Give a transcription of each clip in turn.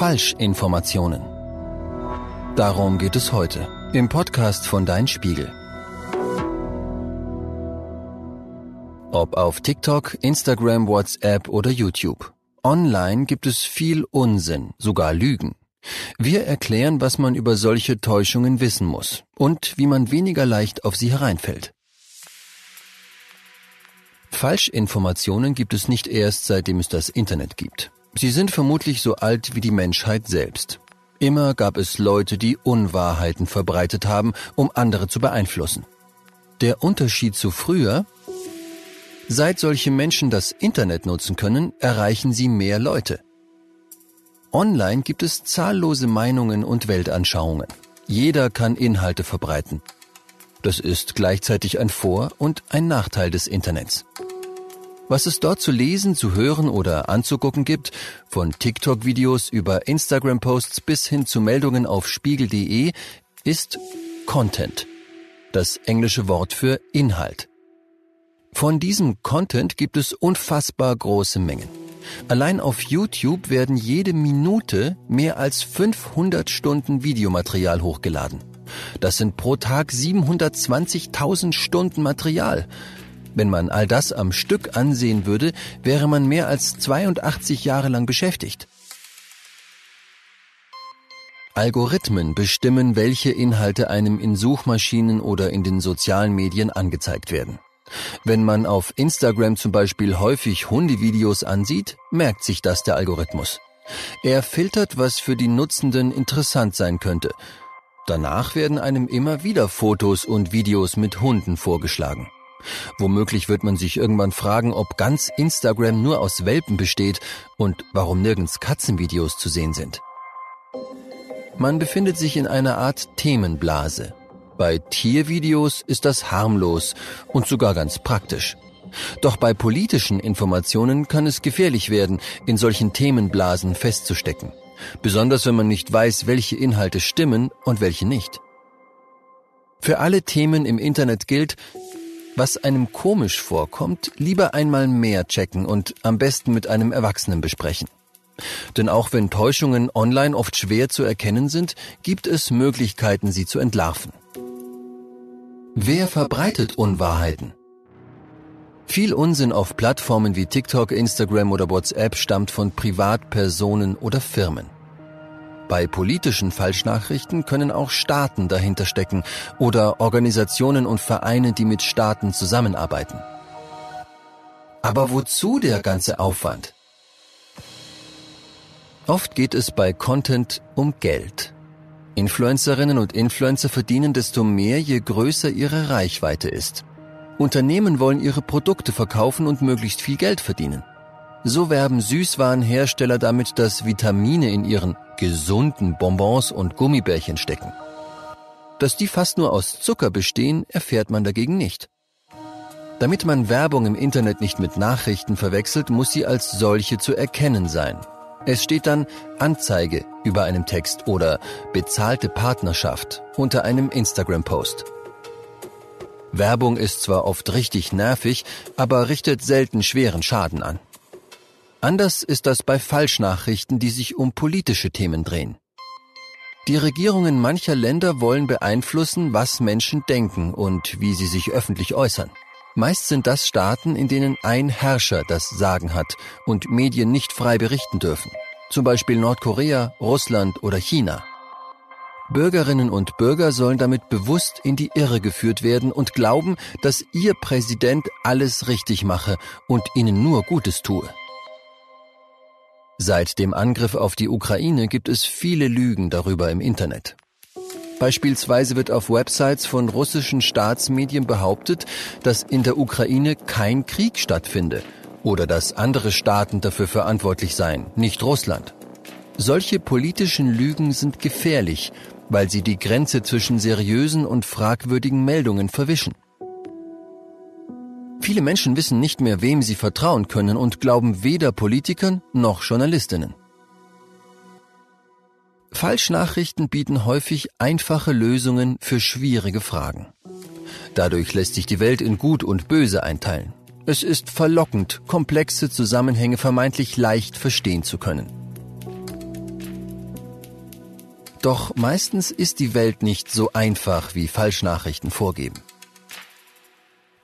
Falschinformationen. Darum geht es heute im Podcast von Dein Spiegel. Ob auf TikTok, Instagram, WhatsApp oder YouTube. Online gibt es viel Unsinn, sogar Lügen. Wir erklären, was man über solche Täuschungen wissen muss und wie man weniger leicht auf sie hereinfällt. Falschinformationen gibt es nicht erst seitdem es das Internet gibt. Sie sind vermutlich so alt wie die Menschheit selbst. Immer gab es Leute, die Unwahrheiten verbreitet haben, um andere zu beeinflussen. Der Unterschied zu früher? Seit solche Menschen das Internet nutzen können, erreichen sie mehr Leute. Online gibt es zahllose Meinungen und Weltanschauungen. Jeder kann Inhalte verbreiten. Das ist gleichzeitig ein Vor- und ein Nachteil des Internets. Was es dort zu lesen, zu hören oder anzugucken gibt, von TikTok-Videos über Instagram-Posts bis hin zu Meldungen auf spiegel.de, ist Content. Das englische Wort für Inhalt. Von diesem Content gibt es unfassbar große Mengen. Allein auf YouTube werden jede Minute mehr als 500 Stunden Videomaterial hochgeladen. Das sind pro Tag 720.000 Stunden Material. Wenn man all das am Stück ansehen würde, wäre man mehr als 82 Jahre lang beschäftigt. Algorithmen bestimmen, welche Inhalte einem in Suchmaschinen oder in den sozialen Medien angezeigt werden. Wenn man auf Instagram zum Beispiel häufig Hundevideos ansieht, merkt sich das der Algorithmus. Er filtert, was für die Nutzenden interessant sein könnte. Danach werden einem immer wieder Fotos und Videos mit Hunden vorgeschlagen. Womöglich wird man sich irgendwann fragen, ob ganz Instagram nur aus Welpen besteht und warum nirgends Katzenvideos zu sehen sind. Man befindet sich in einer Art Themenblase. Bei Tiervideos ist das harmlos und sogar ganz praktisch. Doch bei politischen Informationen kann es gefährlich werden, in solchen Themenblasen festzustecken. Besonders wenn man nicht weiß, welche Inhalte stimmen und welche nicht. Für alle Themen im Internet gilt, was einem komisch vorkommt, lieber einmal mehr checken und am besten mit einem Erwachsenen besprechen. Denn auch wenn Täuschungen online oft schwer zu erkennen sind, gibt es Möglichkeiten, sie zu entlarven. Wer verbreitet Unwahrheiten? Viel Unsinn auf Plattformen wie TikTok, Instagram oder WhatsApp stammt von Privatpersonen oder Firmen. Bei politischen Falschnachrichten können auch Staaten dahinter stecken oder Organisationen und Vereine, die mit Staaten zusammenarbeiten. Aber wozu der ganze Aufwand? Oft geht es bei Content um Geld. Influencerinnen und Influencer verdienen desto mehr, je größer ihre Reichweite ist. Unternehmen wollen ihre Produkte verkaufen und möglichst viel Geld verdienen. So werben Süßwarenhersteller damit, dass Vitamine in ihren gesunden Bonbons und Gummibärchen stecken. Dass die fast nur aus Zucker bestehen, erfährt man dagegen nicht. Damit man Werbung im Internet nicht mit Nachrichten verwechselt, muss sie als solche zu erkennen sein. Es steht dann Anzeige über einem Text oder bezahlte Partnerschaft unter einem Instagram-Post. Werbung ist zwar oft richtig nervig, aber richtet selten schweren Schaden an. Anders ist das bei Falschnachrichten, die sich um politische Themen drehen. Die Regierungen mancher Länder wollen beeinflussen, was Menschen denken und wie sie sich öffentlich äußern. Meist sind das Staaten, in denen ein Herrscher das Sagen hat und Medien nicht frei berichten dürfen. Zum Beispiel Nordkorea, Russland oder China. Bürgerinnen und Bürger sollen damit bewusst in die Irre geführt werden und glauben, dass ihr Präsident alles richtig mache und ihnen nur Gutes tue. Seit dem Angriff auf die Ukraine gibt es viele Lügen darüber im Internet. Beispielsweise wird auf Websites von russischen Staatsmedien behauptet, dass in der Ukraine kein Krieg stattfinde oder dass andere Staaten dafür verantwortlich seien, nicht Russland. Solche politischen Lügen sind gefährlich, weil sie die Grenze zwischen seriösen und fragwürdigen Meldungen verwischen. Viele Menschen wissen nicht mehr, wem sie vertrauen können und glauben weder Politikern noch Journalistinnen. Falschnachrichten bieten häufig einfache Lösungen für schwierige Fragen. Dadurch lässt sich die Welt in Gut und Böse einteilen. Es ist verlockend, komplexe Zusammenhänge vermeintlich leicht verstehen zu können. Doch meistens ist die Welt nicht so einfach, wie Falschnachrichten vorgeben.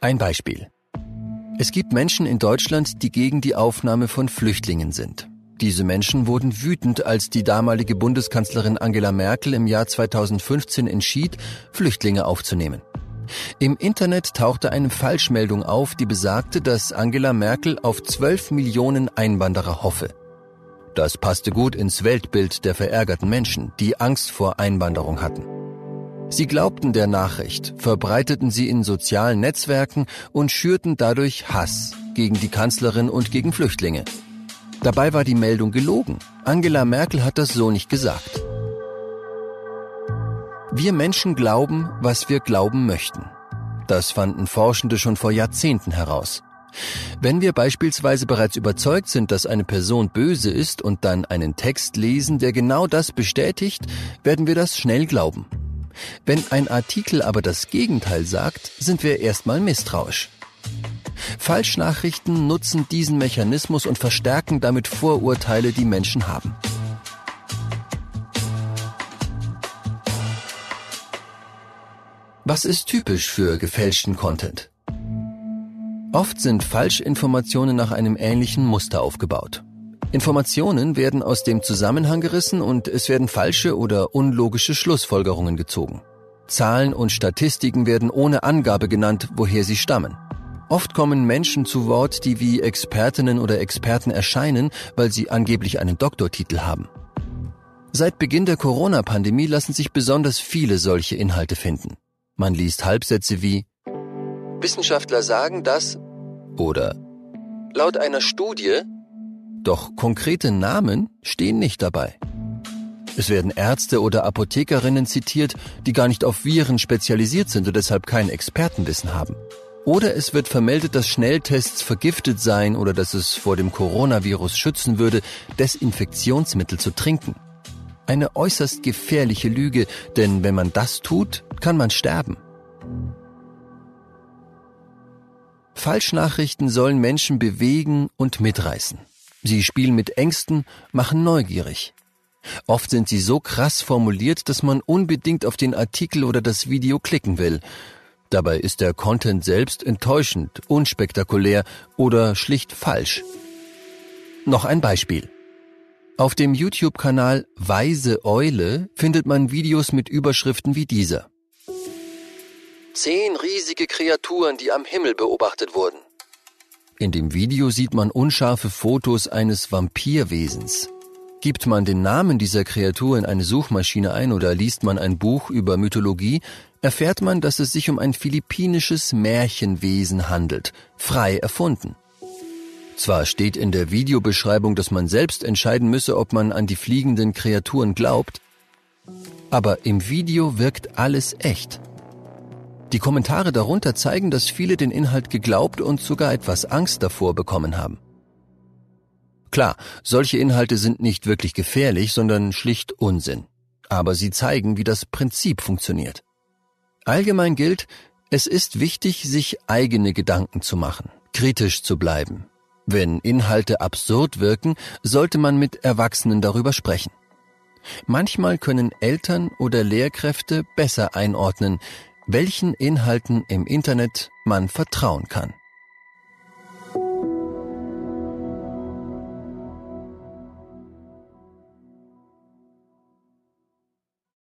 Ein Beispiel. Es gibt Menschen in Deutschland, die gegen die Aufnahme von Flüchtlingen sind. Diese Menschen wurden wütend, als die damalige Bundeskanzlerin Angela Merkel im Jahr 2015 entschied, Flüchtlinge aufzunehmen. Im Internet tauchte eine Falschmeldung auf, die besagte, dass Angela Merkel auf 12 Millionen Einwanderer hoffe. Das passte gut ins Weltbild der verärgerten Menschen, die Angst vor Einwanderung hatten. Sie glaubten der Nachricht, verbreiteten sie in sozialen Netzwerken und schürten dadurch Hass gegen die Kanzlerin und gegen Flüchtlinge. Dabei war die Meldung gelogen. Angela Merkel hat das so nicht gesagt. Wir Menschen glauben, was wir glauben möchten. Das fanden Forschende schon vor Jahrzehnten heraus. Wenn wir beispielsweise bereits überzeugt sind, dass eine Person böse ist und dann einen Text lesen, der genau das bestätigt, werden wir das schnell glauben. Wenn ein Artikel aber das Gegenteil sagt, sind wir erstmal misstrauisch. Falschnachrichten nutzen diesen Mechanismus und verstärken damit Vorurteile, die Menschen haben. Was ist typisch für gefälschten Content? Oft sind Falschinformationen nach einem ähnlichen Muster aufgebaut. Informationen werden aus dem Zusammenhang gerissen und es werden falsche oder unlogische Schlussfolgerungen gezogen. Zahlen und Statistiken werden ohne Angabe genannt, woher sie stammen. Oft kommen Menschen zu Wort, die wie Expertinnen oder Experten erscheinen, weil sie angeblich einen Doktortitel haben. Seit Beginn der Corona-Pandemie lassen sich besonders viele solche Inhalte finden. Man liest Halbsätze wie Wissenschaftler sagen das oder laut einer Studie, doch konkrete Namen stehen nicht dabei. Es werden Ärzte oder Apothekerinnen zitiert, die gar nicht auf Viren spezialisiert sind und deshalb kein Expertenwissen haben. Oder es wird vermeldet, dass Schnelltests vergiftet seien oder dass es vor dem Coronavirus schützen würde, Desinfektionsmittel zu trinken. Eine äußerst gefährliche Lüge, denn wenn man das tut, kann man sterben. Falschnachrichten sollen Menschen bewegen und mitreißen. Sie spielen mit Ängsten, machen neugierig. Oft sind sie so krass formuliert, dass man unbedingt auf den Artikel oder das Video klicken will, Dabei ist der Content selbst enttäuschend, unspektakulär oder schlicht falsch. Noch ein Beispiel. Auf dem YouTube-Kanal Weise Eule findet man Videos mit Überschriften wie dieser. Zehn riesige Kreaturen, die am Himmel beobachtet wurden. In dem Video sieht man unscharfe Fotos eines Vampirwesens. Gibt man den Namen dieser Kreatur in eine Suchmaschine ein oder liest man ein Buch über Mythologie, erfährt man, dass es sich um ein philippinisches Märchenwesen handelt, frei erfunden. Zwar steht in der Videobeschreibung, dass man selbst entscheiden müsse, ob man an die fliegenden Kreaturen glaubt, aber im Video wirkt alles echt. Die Kommentare darunter zeigen, dass viele den Inhalt geglaubt und sogar etwas Angst davor bekommen haben. Klar, solche Inhalte sind nicht wirklich gefährlich, sondern schlicht Unsinn. Aber sie zeigen, wie das Prinzip funktioniert. Allgemein gilt, es ist wichtig, sich eigene Gedanken zu machen, kritisch zu bleiben. Wenn Inhalte absurd wirken, sollte man mit Erwachsenen darüber sprechen. Manchmal können Eltern oder Lehrkräfte besser einordnen, welchen Inhalten im Internet man vertrauen kann.